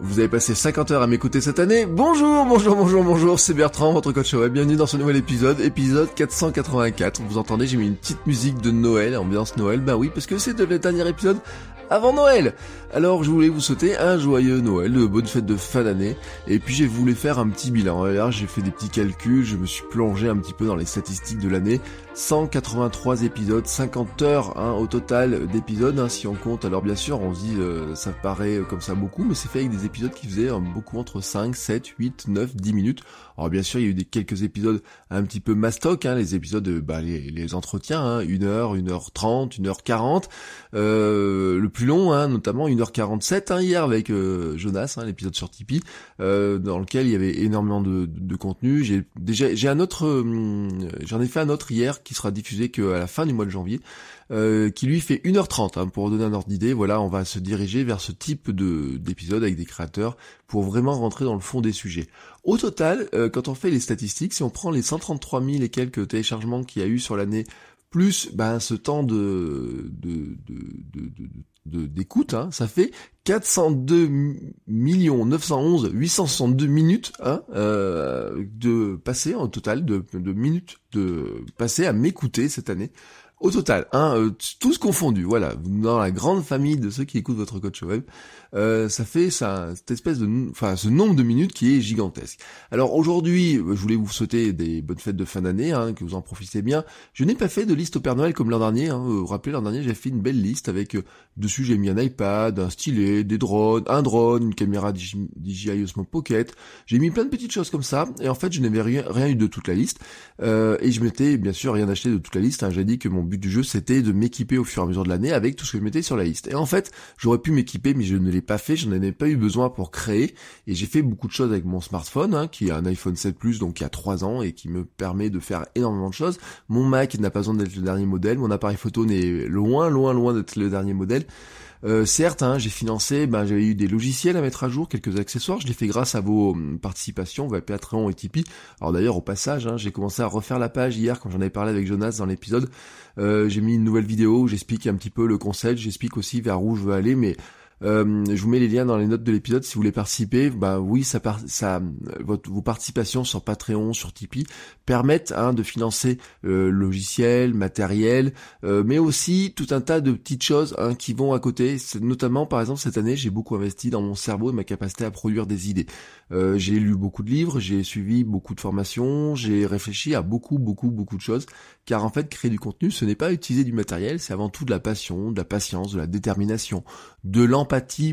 Vous avez passé 50 heures à m'écouter cette année? Bonjour, bonjour, bonjour, bonjour, c'est Bertrand, votre coach web. Bienvenue dans ce nouvel épisode, épisode 484. Vous entendez, j'ai mis une petite musique de Noël, ambiance Noël. Bah oui, parce que c'est le dernier épisode avant Noël. Alors je voulais vous souhaiter un joyeux Noël, de bonnes fêtes de fin d'année, et puis j'ai voulu faire un petit bilan. Là j'ai fait des petits calculs, je me suis plongé un petit peu dans les statistiques de l'année. 183 épisodes, 50 heures hein, au total d'épisodes, hein, si on compte. Alors bien sûr, on se dit, euh, ça paraît comme ça beaucoup, mais c'est fait avec des épisodes qui faisaient hein, beaucoup entre 5, 7, 8, 9, 10 minutes. Alors bien sûr, il y a eu des quelques épisodes un petit peu mastoc, hein, les épisodes, bah, les, les entretiens, hein, 1 heure, 1 heure 30, 1 heure 40. Euh, le plus long, hein, notamment 1h47 hein, hier avec euh, Jonas, hein, l'épisode sur Tipeee, euh, dans lequel il y avait énormément de, de, contenu. J'ai déjà j'ai un autre, euh, j'en ai fait un autre hier qui sera diffusé qu'à la fin du mois de janvier. Qui lui fait 1h30 hein, pour donner un ordre d'idée. Voilà, on va se diriger vers ce type de d'épisode avec des créateurs pour vraiment rentrer dans le fond des sujets. Au total, quand on fait les statistiques, si on prend les 133 000 et quelques téléchargements qu'il y a eu sur l'année plus ben, ce temps de, de, de, d'écoute, hein, ça fait 402 millions 911 862 minutes hein, euh, de passer en total de, de minutes de passer à m'écouter cette année. Au total, hein, euh, tous confondus, voilà, dans la grande famille de ceux qui écoutent votre coach web, euh, ça fait ça, cette espèce de, enfin, ce nombre de minutes qui est gigantesque. Alors aujourd'hui, je voulais vous souhaiter des bonnes fêtes de fin d'année, hein, que vous en profitez bien. Je n'ai pas fait de liste au Père Noël comme l'an dernier. Hein. Vous vous rappelez, l'an dernier, j'ai fait une belle liste avec euh, dessus j'ai mis un iPad, un stylet, des drones, un drone, une caméra DJI Osmo Pocket. J'ai mis plein de petites choses comme ça, et en fait, je n'avais rien, rien eu de toute la liste. Euh, et je m'étais bien sûr rien acheté de toute la liste. Hein. J'ai dit que mon but du jeu, c'était de m'équiper au fur et à mesure de l'année avec tout ce que je mettais sur la liste. Et en fait, j'aurais pu m'équiper, mais je ne l'ai pas fait, j'en avais pas eu besoin pour créer, et j'ai fait beaucoup de choses avec mon smartphone, hein, qui est un iPhone 7 Plus, donc il y a 3 ans, et qui me permet de faire énormément de choses. Mon Mac n'a pas besoin d'être le dernier modèle, mon appareil photo n'est loin, loin, loin d'être le dernier modèle. Euh, certes, hein, j'ai financé, ben, j'avais eu des logiciels à mettre à jour, quelques accessoires, je l'ai fait grâce à vos hum, participations, via Patreon et Tipeee. Alors d'ailleurs, au passage, hein, j'ai commencé à refaire la page hier quand j'en avais parlé avec Jonas dans l'épisode. Euh, j'ai mis une nouvelle vidéo où j'explique un petit peu le concept, j'explique aussi vers où je veux aller, mais euh, je vous mets les liens dans les notes de l'épisode si vous voulez participer. Bah oui, ça, ça, votre, vos participations sur Patreon, sur Tipeee permettent hein, de financer euh, logiciel, matériel, euh, mais aussi tout un tas de petites choses hein, qui vont à côté. Notamment, par exemple, cette année, j'ai beaucoup investi dans mon cerveau et ma capacité à produire des idées. Euh, j'ai lu beaucoup de livres, j'ai suivi beaucoup de formations, j'ai réfléchi à beaucoup, beaucoup, beaucoup de choses. Car en fait, créer du contenu, ce n'est pas utiliser du matériel, c'est avant tout de la passion, de la patience, de la détermination, de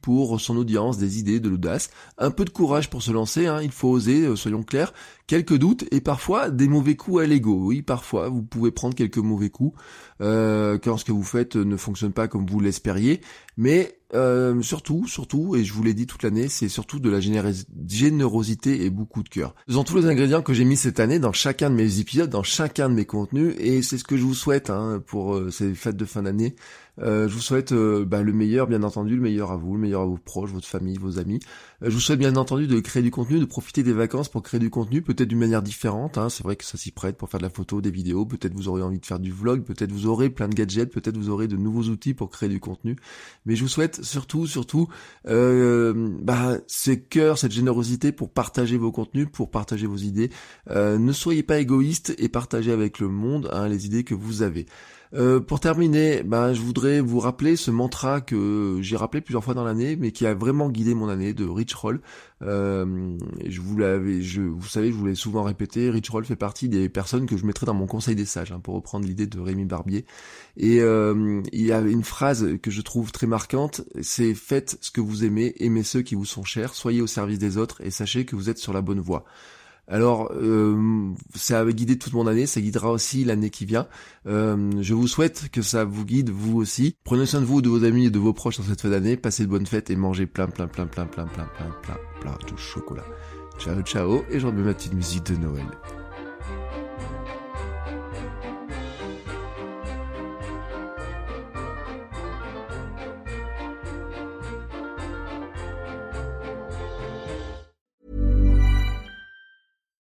pour son audience, des idées, de l'audace, un peu de courage pour se lancer, hein, il faut oser, euh, soyons clairs, quelques doutes et parfois des mauvais coups à l'ego. Oui, parfois vous pouvez prendre quelques mauvais coups euh, quand ce que vous faites ne fonctionne pas comme vous l'espériez, mais euh, surtout, surtout, et je vous l'ai dit toute l'année, c'est surtout de la générosité et beaucoup de cœur. Sont tous les ingrédients que j'ai mis cette année dans chacun de mes épisodes, dans chacun de mes contenus, et c'est ce que je vous souhaite hein, pour euh, ces fêtes de fin d'année. Euh, je vous souhaite euh, bah, le meilleur, bien entendu, le meilleur à vous, le meilleur à vos proches, votre famille, vos amis. Euh, je vous souhaite bien entendu de créer du contenu, de profiter des vacances pour créer du contenu, peut-être d'une manière différente. Hein. C'est vrai que ça s'y prête pour faire de la photo, des vidéos. Peut-être vous aurez envie de faire du vlog, peut-être vous aurez plein de gadgets, peut-être vous aurez de nouveaux outils pour créer du contenu. Mais je vous souhaite surtout, surtout, bah, ces cœurs, cette générosité pour partager vos contenus, pour partager vos idées. ne soyez pas égoïste et partagez avec le monde hein, les idées que vous avez. Euh, pour terminer, ben, je voudrais vous rappeler ce mantra que j'ai rappelé plusieurs fois dans l'année, mais qui a vraiment guidé mon année de Rich Roll. Euh, je vous l'avais, je, vous savez, je vous l'ai souvent répété, Rich Roll fait partie des personnes que je mettrais dans mon conseil des sages, hein, pour reprendre l'idée de Rémi Barbier. Et euh, il y a une phrase que je trouve très marquante, c'est faites ce que vous aimez, aimez ceux qui vous sont chers, soyez au service des autres et sachez que vous êtes sur la bonne voie. Alors, euh, ça a guidé toute mon année, ça guidera aussi l'année qui vient. Euh, je vous souhaite que ça vous guide, vous aussi. Prenez soin de vous, de vos amis et de vos proches dans cette fin d'année. Passez de bonnes fêtes et mangez plein, plein, plein, plein, plein, plein, plein, plein, plein de chocolat. Ciao, ciao, et je remets ma petite musique de Noël.